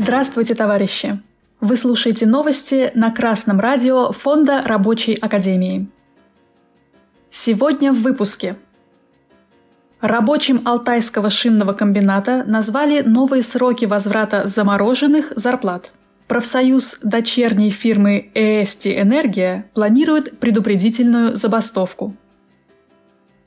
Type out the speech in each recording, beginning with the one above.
Здравствуйте, товарищи! Вы слушаете новости на Красном радио Фонда Рабочей Академии. Сегодня в выпуске. Рабочим Алтайского шинного комбината назвали новые сроки возврата замороженных зарплат. Профсоюз дочерней фирмы «Эсти Энергия» планирует предупредительную забастовку.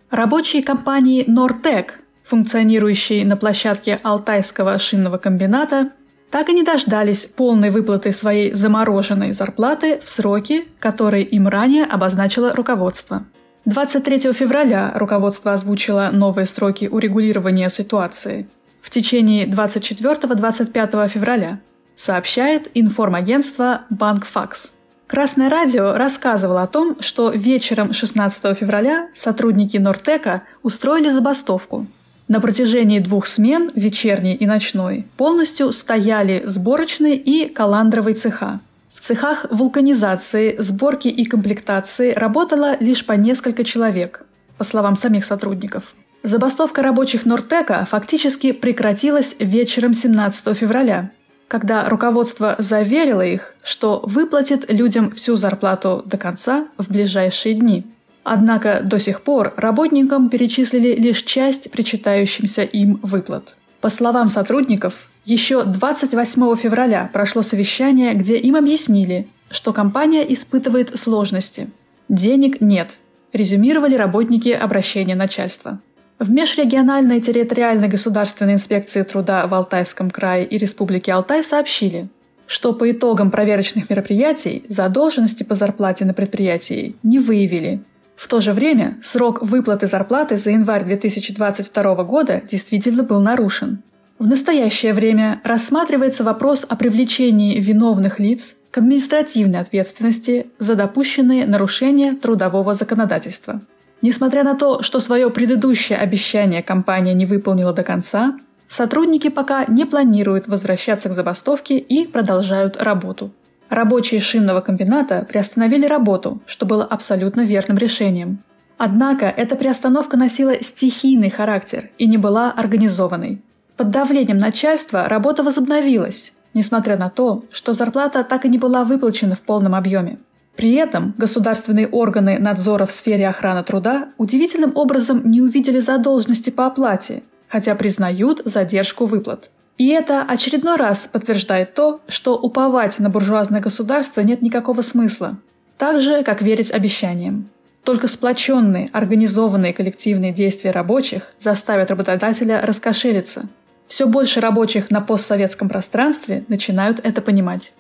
Рабочие компании «Нортек», функционирующие на площадке Алтайского шинного комбината, так и не дождались полной выплаты своей замороженной зарплаты в сроки, которые им ранее обозначило руководство. 23 февраля руководство озвучило новые сроки урегулирования ситуации. В течение 24-25 февраля сообщает информагентство «Банкфакс». Красное радио рассказывало о том, что вечером 16 февраля сотрудники Нортека устроили забастовку – на протяжении двух смен, вечерней и ночной, полностью стояли сборочные и каландровые цеха. В цехах вулканизации, сборки и комплектации работало лишь по несколько человек, по словам самих сотрудников. Забастовка рабочих Нортека фактически прекратилась вечером 17 февраля, когда руководство заверило их, что выплатит людям всю зарплату до конца в ближайшие дни – Однако до сих пор работникам перечислили лишь часть причитающимся им выплат. По словам сотрудников, еще 28 февраля прошло совещание, где им объяснили, что компания испытывает сложности. Денег нет, резюмировали работники обращения начальства. В межрегиональной территориальной государственной инспекции труда в Алтайском крае и Республике Алтай сообщили, что по итогам проверочных мероприятий задолженности по зарплате на предприятии не выявили в то же время срок выплаты зарплаты за январь 2022 года действительно был нарушен. В настоящее время рассматривается вопрос о привлечении виновных лиц к административной ответственности за допущенные нарушения трудового законодательства. Несмотря на то, что свое предыдущее обещание компания не выполнила до конца, сотрудники пока не планируют возвращаться к забастовке и продолжают работу. Рабочие шинного комбината приостановили работу, что было абсолютно верным решением. Однако эта приостановка носила стихийный характер и не была организованной. Под давлением начальства работа возобновилась, несмотря на то, что зарплата так и не была выплачена в полном объеме. При этом государственные органы надзора в сфере охраны труда удивительным образом не увидели задолженности по оплате, хотя признают задержку выплат. И это очередной раз подтверждает то, что уповать на буржуазное государство нет никакого смысла, так же, как верить обещаниям. Только сплоченные, организованные коллективные действия рабочих заставят работодателя раскошелиться. Все больше рабочих на постсоветском пространстве начинают это понимать.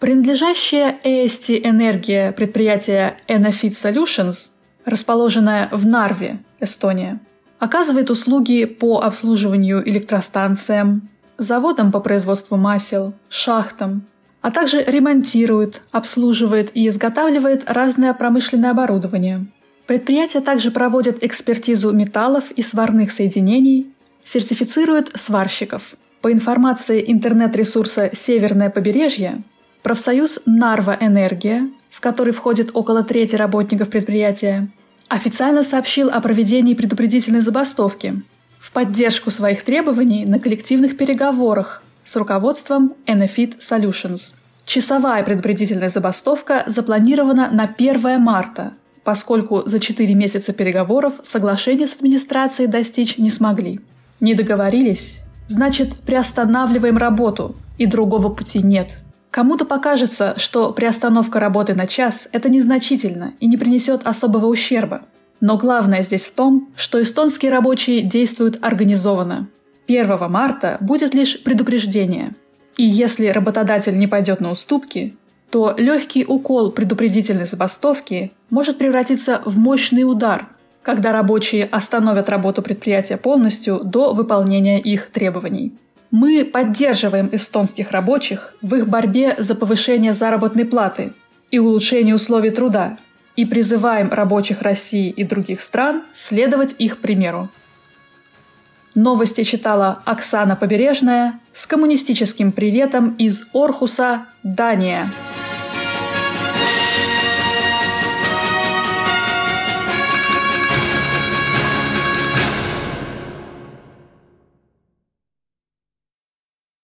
Принадлежащее AST Энергия предприятие Enofit Solutions, расположенное в Нарве, Эстония, оказывает услуги по обслуживанию электростанциям, заводам по производству масел, шахтам, а также ремонтирует, обслуживает и изготавливает разное промышленное оборудование. Предприятие также проводит экспертизу металлов и сварных соединений, сертифицирует сварщиков. По информации интернет-ресурса «Северное побережье», профсоюз «Нарва Энергия», в который входит около трети работников предприятия, официально сообщил о проведении предупредительной забастовки в поддержку своих требований на коллективных переговорах с руководством Enefit Solutions. Часовая предупредительная забастовка запланирована на 1 марта, поскольку за 4 месяца переговоров соглашения с администрацией достичь не смогли. Не договорились? Значит, приостанавливаем работу, и другого пути нет – Кому-то покажется, что приостановка работы на час – это незначительно и не принесет особого ущерба. Но главное здесь в том, что эстонские рабочие действуют организованно. 1 марта будет лишь предупреждение. И если работодатель не пойдет на уступки, то легкий укол предупредительной забастовки может превратиться в мощный удар, когда рабочие остановят работу предприятия полностью до выполнения их требований. Мы поддерживаем эстонских рабочих в их борьбе за повышение заработной платы и улучшение условий труда и призываем рабочих России и других стран следовать их примеру. Новости читала Оксана Побережная с коммунистическим приветом из Орхуса, Дания.